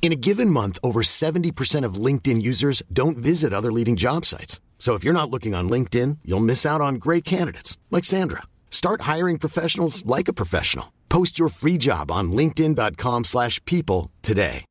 In a given month, over 70% of LinkedIn users don't visit other leading job sites. So if you're not looking on LinkedIn, you'll miss out on great candidates like Sandra. Start hiring professionals like a professional. Post your free job on linkedin.com/people today.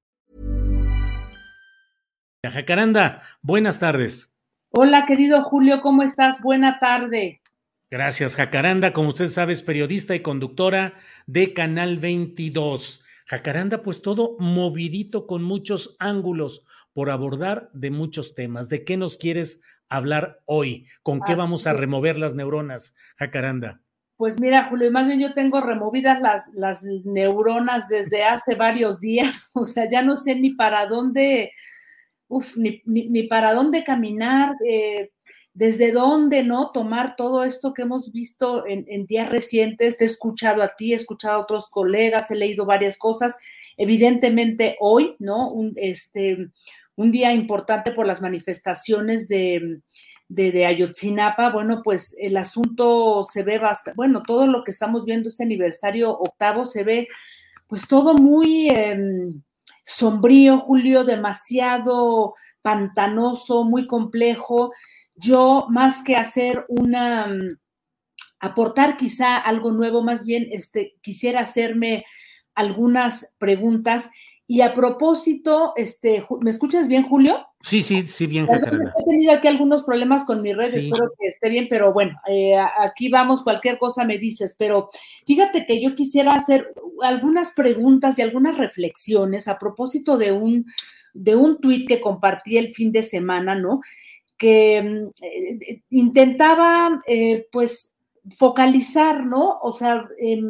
Jacaranda, buenas tardes. Hola, querido Julio, ¿cómo estás? Buena tarde. Gracias, Jacaranda. Como usted sabe, es periodista y conductora de Canal 22. Jacaranda, pues todo movidito con muchos ángulos por abordar de muchos temas. ¿De qué nos quieres hablar hoy? ¿Con qué vamos a remover las neuronas, Jacaranda? Pues mira, Julio, más bien yo tengo removidas las, las neuronas desde hace varios días, o sea, ya no sé ni para dónde, uf, ni, ni, para dónde caminar, eh, desde dónde, ¿no? Tomar todo esto que hemos visto en, días recientes. Te he escuchado a ti, he escuchado a otros colegas, he leído varias cosas. Evidentemente hoy, ¿no? Un, este, un día importante por las manifestaciones de, Ayotzinapa, bueno, pues el asunto se ve bastante, bueno, todo lo que estamos viendo este aniversario octavo se ve pues todo muy eh, sombrío, Julio, demasiado pantanoso, muy complejo yo más que hacer una, mm, aportar quizá algo nuevo, más bien este, quisiera hacerme algunas preguntas. Y a propósito, este, ¿me escuchas bien, Julio? Sí, sí, sí, bien, Jacaranda. He tenido aquí algunos problemas con mi red, sí. espero que esté bien, pero bueno, eh, aquí vamos, cualquier cosa me dices, pero fíjate que yo quisiera hacer algunas preguntas y algunas reflexiones a propósito de un, de un tuit que compartí el fin de semana, ¿no? Que eh, intentaba, eh, pues, focalizar, ¿no? O sea, eh,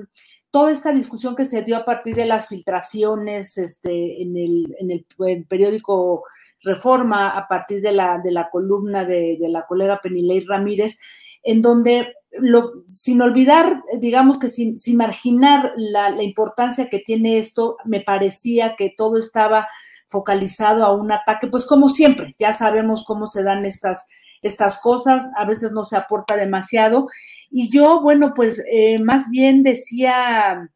toda esta discusión que se dio a partir de las filtraciones este, en, el, en el, periódico Reforma, a partir de la, de la columna de, de la colega Penilei Ramírez, en donde, lo, sin olvidar, digamos que sin, sin marginar la, la importancia que tiene esto, me parecía que todo estaba focalizado a un ataque, pues como siempre, ya sabemos cómo se dan estas, estas cosas, a veces no se aporta demasiado. Y yo, bueno, pues eh, más bien decía,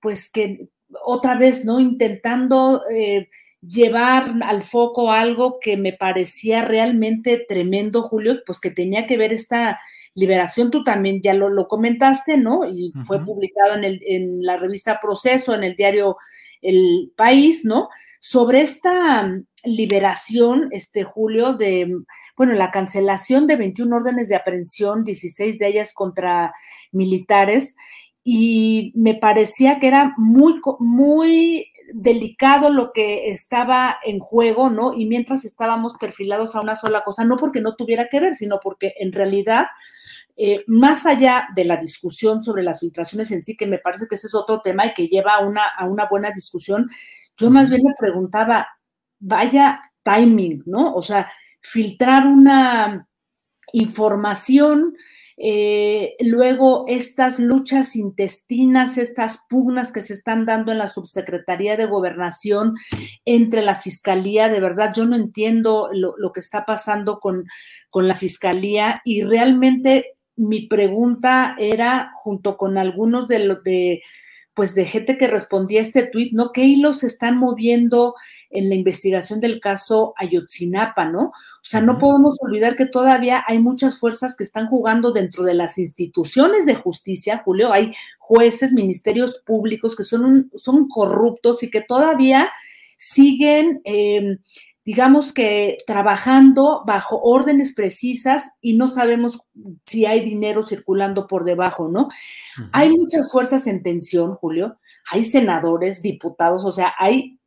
pues que otra vez, ¿no? Intentando eh, llevar al foco algo que me parecía realmente tremendo, Julio, pues que tenía que ver esta liberación, tú también ya lo, lo comentaste, ¿no? Y uh -huh. fue publicado en, el, en la revista Proceso, en el diario El País, ¿no? Sobre esta mm, liberación, este Julio, de, mm, bueno, la cancelación de 21 órdenes de aprehensión, 16 de ellas contra militares, y me parecía que era muy, muy delicado lo que estaba en juego, ¿no? Y mientras estábamos perfilados a una sola cosa, no porque no tuviera que ver, sino porque en realidad, eh, más allá de la discusión sobre las filtraciones en sí, que me parece que ese es otro tema y que lleva una, a una buena discusión, yo más bien me preguntaba, vaya timing, ¿no? O sea, filtrar una información, eh, luego estas luchas intestinas, estas pugnas que se están dando en la subsecretaría de gobernación entre la fiscalía, de verdad yo no entiendo lo, lo que está pasando con, con la fiscalía y realmente mi pregunta era, junto con algunos de los de pues de gente que respondía a este tuit, ¿no? ¿Qué hilos se están moviendo en la investigación del caso Ayotzinapa, ¿no? O sea, no podemos olvidar que todavía hay muchas fuerzas que están jugando dentro de las instituciones de justicia, Julio, hay jueces, ministerios públicos que son, un, son corruptos y que todavía siguen... Eh, digamos que trabajando bajo órdenes precisas y no sabemos si hay dinero circulando por debajo, ¿no? Hay muchas fuerzas en tensión, Julio, hay senadores, diputados, o sea, hay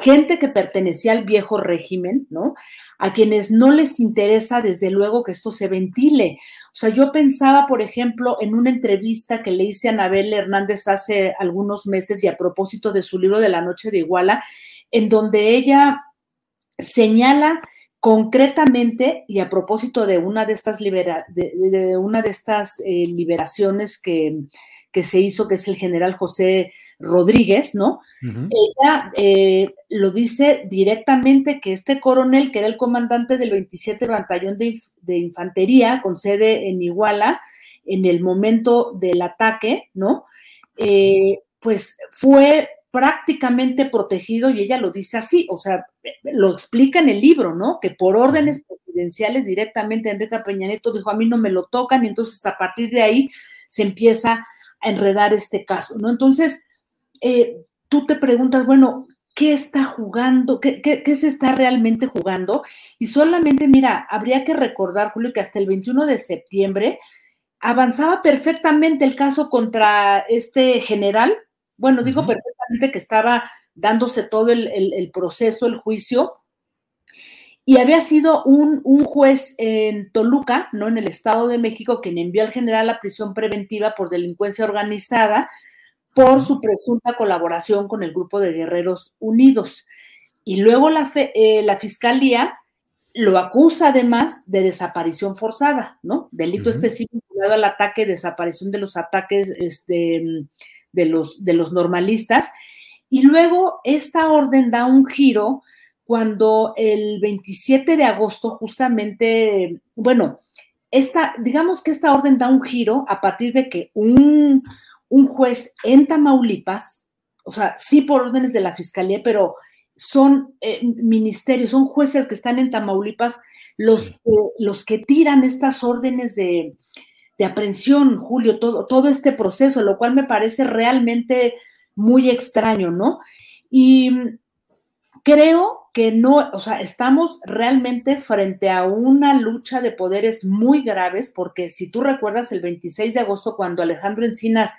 gente que pertenecía al viejo régimen, ¿no? A quienes no les interesa, desde luego, que esto se ventile. O sea, yo pensaba, por ejemplo, en una entrevista que le hice a Anabel Hernández hace algunos meses y a propósito de su libro de la noche de Iguala, en donde ella señala concretamente y a propósito de una de estas, de, una de estas eh, liberaciones que, que se hizo, que es el general José Rodríguez, ¿no? Ella eh, lo dice directamente que este coronel, que era el comandante del 27 Batallón de, Infantería, con sede en Iguala, en el momento del ataque, ¿no? Eh, pues fue prácticamente protegido y ella lo dice así, o sea, lo explica en el libro, ¿no? Que por órdenes presidenciales directamente Enrique Peña Nieto dijo, a mí no me lo tocan y entonces a partir de ahí se empieza a enredar este caso, ¿no? Entonces, eh, tú te preguntas, bueno, ¿qué está jugando? ¿Qué, ¿Qué, se está realmente jugando? Y solamente, mira, habría que recordar, Julio, que hasta el 21 de septiembre avanzaba perfectamente el caso contra este general. Bueno, digo perfectamente que estaba dándose todo el, proceso, el juicio, y había sido un, un, juez en Toluca, ¿no? En el Estado de México, quien envió al general a prisión preventiva por delincuencia organizada por su presunta colaboración con el grupo de Guerreros Unidos. Y luego la, eh, la fiscalía lo acusa además de desaparición forzada, ¿no? Delito este sí vinculado al ataque, desaparición de los ataques este, de, los, de los normalistas. Y luego esta orden da un giro cuando el 27 de agosto, justamente, bueno, esta, digamos que esta orden da un giro a partir de que un, un juez en Tamaulipas, o sea, sí por órdenes de la fiscalía, pero son eh, ministerios, son jueces que están en Tamaulipas los, los que tiran estas órdenes de, de aprehensión, Julio, todo, todo este proceso, lo cual me parece realmente muy extraño, ¿no? Y creo que no, o sea, estamos realmente frente a una lucha de poderes muy graves, porque si tú recuerdas el 26 de agosto, cuando Alejandro Encinas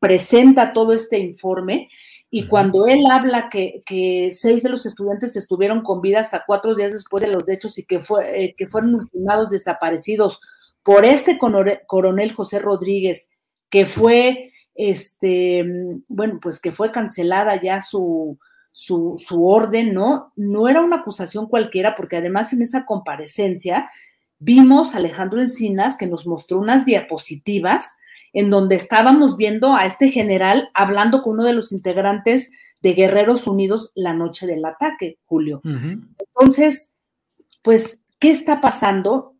presenta todo este informe y cuando él habla que, seis de los estudiantes estuvieron con vida hasta cuatro días después de los hechos y que, fue, eh, que fueron ultimados desaparecidos por este coronel José Rodríguez, que fue, este, bueno, pues que fue cancelada ya su, su, su orden, ¿no? No era una acusación cualquiera, porque además en esa comparecencia vimos a Alejandro Encinas que nos mostró unas diapositivas en donde estábamos viendo a este general hablando con uno de los integrantes de Guerreros Unidos la noche del ataque, Julio. Entonces, pues, ¿qué está pasando?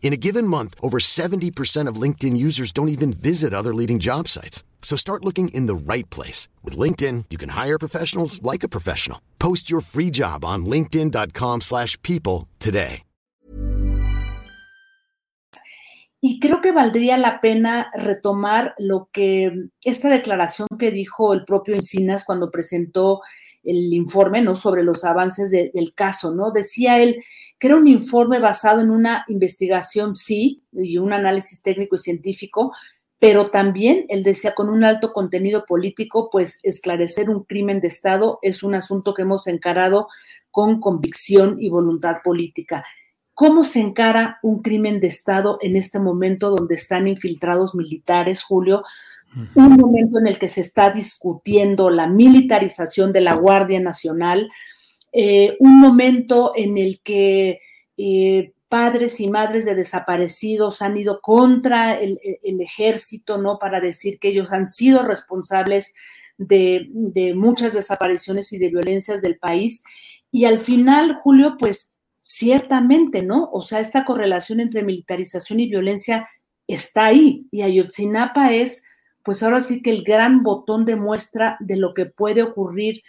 In a given month, over 70% of LinkedIn users don't even visit other leading job sites. So start looking in the right place. With LinkedIn, you can hire professionals like a professional. Post your free job on linkedin.com slash people today. Y creo que valdría la pena retomar lo que esta declaración que dijo el propio Encinas cuando presentó el informe, ¿no? Sobre los avances del caso, ¿no? Decía él que era un informe basado en una investigación, sí, y un análisis técnico y científico, pero también él decía con un alto contenido político, pues esclarecer un crimen de Estado es un asunto que hemos encarado con convicción y voluntad política. ¿Cómo se encara un crimen de Estado en este momento donde están infiltrados militares, Julio, un momento en el que se está discutiendo la militarización de la Guardia Nacional, eh, un momento en el que eh, padres y madres de desaparecidos han ido contra el, ejército, ¿no? Para decir que ellos han sido responsables de, de, muchas desapariciones y de violencias del país. Y al final, Julio, pues ciertamente, ¿no? O sea, esta correlación entre militarización y violencia está ahí. Y Ayotzinapa es, pues ahora sí que el gran botón de muestra de lo que puede ocurrir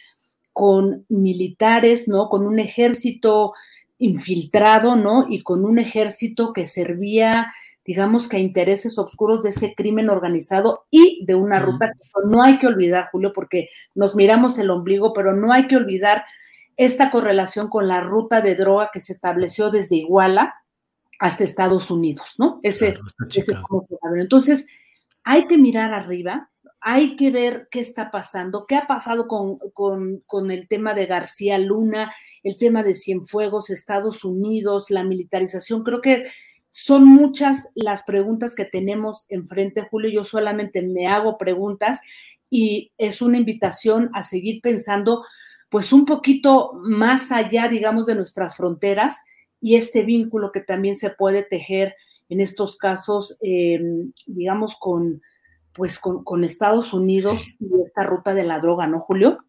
con militares, ¿no? Con un ejército infiltrado, ¿no? Y con un ejército que servía, digamos que a intereses oscuros de ese crimen organizado y de una ruta que no hay que olvidar, Julio, porque nos miramos el ombligo, pero no hay que olvidar esta correlación con la ruta de droga que se estableció desde Iguala hasta Estados Unidos, ¿no? Ese, ese Entonces, hay que mirar arriba, hay que ver qué está pasando, qué ha pasado con, el tema de García Luna, el tema de Cienfuegos, Estados Unidos, la militarización. Creo que son muchas las preguntas que tenemos enfrente, Julio. Yo solamente me hago preguntas y es una invitación a seguir pensando, pues un poquito más allá, digamos, de nuestras fronteras y este vínculo que también se puede tejer en estos casos, eh, digamos, con pues con, Estados Unidos y esta ruta de la droga, ¿no, Julio?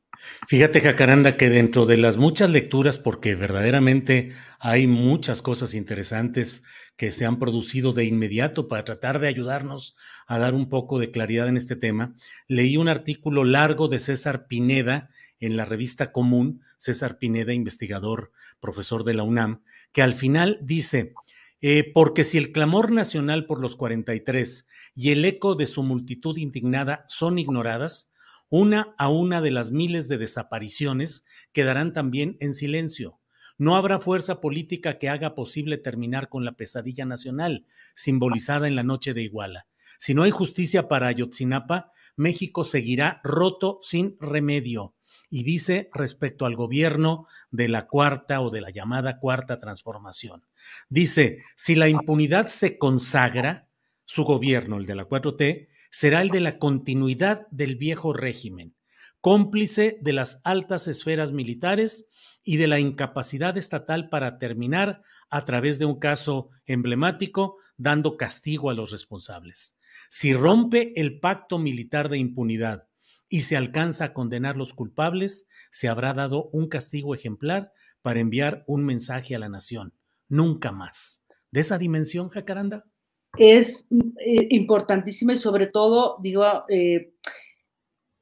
Fíjate, Jacaranda, que dentro de las muchas lecturas, porque verdaderamente hay muchas cosas interesantes que se han producido de inmediato para tratar de ayudarnos a dar un poco de claridad en este tema, leí un artículo largo de César Pineda en la revista Común, César Pineda, investigador, profesor de la UNAM, que al final dice, eh, porque si el clamor nacional por los 43 y el eco de su multitud indignada son ignoradas, una a una de las miles de desapariciones quedarán también en silencio. No habrá fuerza política que haga posible terminar con la pesadilla nacional, simbolizada en la noche de Iguala. Si no hay justicia para Ayotzinapa, México seguirá roto sin remedio y dice respecto al gobierno de la cuarta o de la llamada cuarta transformación. Dice, si la impunidad se consagra, su gobierno, el de la 4T, será el de la continuidad del viejo régimen, cómplice de las altas esferas militares y de la incapacidad estatal para terminar a través de un caso emblemático dando castigo a los responsables. Si rompe el pacto militar de impunidad y se alcanza a condenar los culpables, se habrá dado un castigo ejemplar para enviar un mensaje a la nación. Nunca más. ¿De esa dimensión, Jacaranda? Es eh, importantísimo y sobre todo, digo, eh,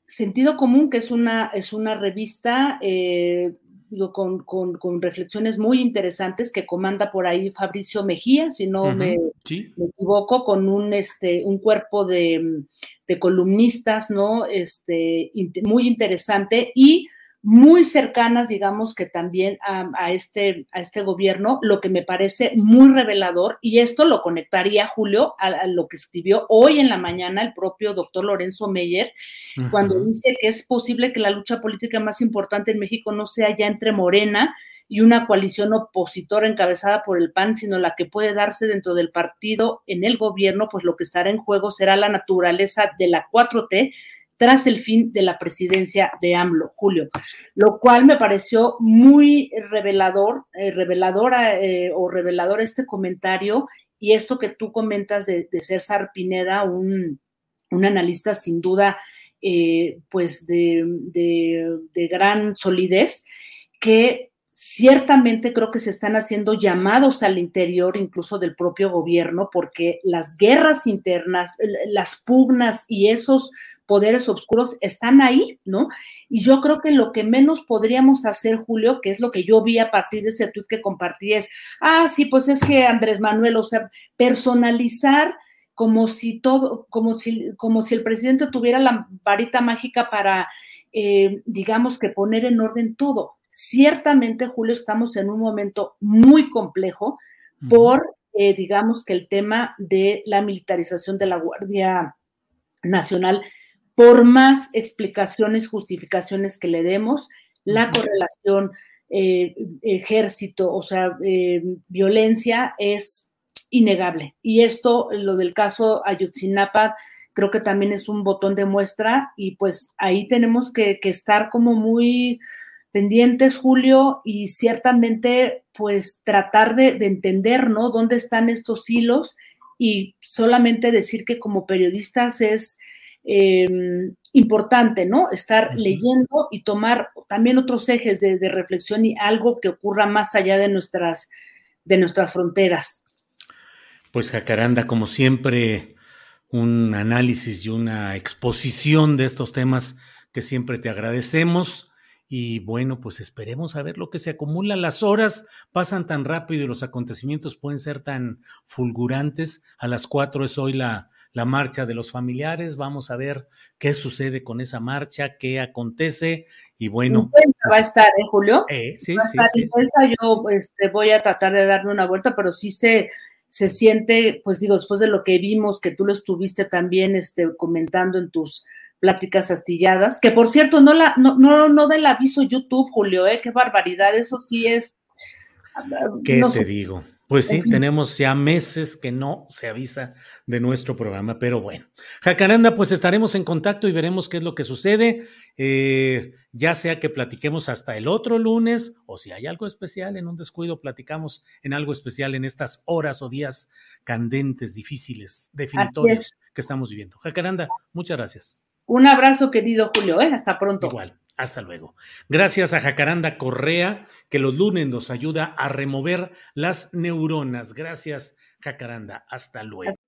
Sentido Común, que es una, es una revista eh, digo, con, con, reflexiones muy interesantes que comanda por ahí Fabricio Mejía, si no me, equivoco, con un, este, un cuerpo de, de columnistas, ¿no? Este, muy interesante y muy cercanas, digamos que también a, este, a este gobierno, lo que me parece muy revelador, y esto lo conectaría, Julio, a, lo que escribió hoy en la mañana el propio doctor Lorenzo Meyer, cuando dice que es posible que la lucha política más importante en México no sea ya entre Morena y una coalición opositora encabezada por el PAN, sino la que puede darse dentro del partido en el gobierno, pues lo que estará en juego será la naturaleza de la 4T tras el fin de la presidencia de AMLO, Julio, lo cual me pareció muy revelador, eh, reveladora eh, o revelador este comentario y esto que tú comentas de, César Pineda, un, analista sin duda eh, pues de, de gran solidez, que ciertamente creo que se están haciendo llamados al interior incluso del propio gobierno porque las guerras internas, las pugnas y esos poderes oscuros están ahí, ¿no? Y yo creo que lo que menos podríamos hacer, Julio, que es lo que yo vi a partir de ese tuit que compartí, es, ah, sí, pues es que Andrés Manuel, o sea, personalizar como si todo, como si, como si el presidente tuviera la varita mágica para, eh, digamos que poner en orden todo. Ciertamente, Julio, estamos en un momento muy complejo por, eh, digamos que el tema de la militarización de la Guardia Nacional por más explicaciones, justificaciones que le demos, la correlación eh, ejército, o sea, eh, violencia es innegable. Y esto, lo del caso Ayotzinapa, creo que también es un botón de muestra y pues ahí tenemos que, estar como muy pendientes, Julio, y ciertamente pues tratar de, entender, ¿no? ¿Dónde están estos hilos? Y solamente decir que como periodistas es em, importante, ¿no? Estar leyendo y tomar también otros ejes de, de, reflexión y algo que ocurra más allá de nuestras, de nuestras fronteras. Pues Jacaranda, como siempre, un análisis y una exposición de estos temas que siempre te agradecemos. Y bueno, pues esperemos a ver lo que se acumula. Las horas pasan tan rápido y los acontecimientos pueden ser tan fulgurantes. A las cuatro es hoy la, la marcha de los familiares. Vamos a ver qué sucede con esa marcha, qué acontece. Y bueno. va a estar, ¿eh, Julio? Eh, sí, sí, sí, Yo este, voy a tratar de darme una vuelta, pero sí se se siente, pues digo, después de lo que vimos, que tú lo estuviste también este, comentando en tus pláticas astilladas, que por cierto, no la, no, no, no del aviso YouTube, Julio, ¿eh? Qué barbaridad, eso sí es. ¿Qué te digo? Pues sí, tenemos ya meses que no se avisa de nuestro programa, pero bueno. Jacaranda, pues estaremos en contacto y veremos qué es lo que sucede, eh, ya sea que platiquemos hasta el otro lunes o si hay algo especial en un descuido, platicamos en algo especial en estas horas o días candentes, difíciles, definitorios que estamos viviendo. Jacaranda, muchas gracias. Un abrazo, querido Julio, ¿eh? hasta pronto. Igual. Hasta luego. Gracias a Jacaranda Correa, que los lunes nos ayuda a remover las neuronas. Gracias, Jacaranda. Hasta luego.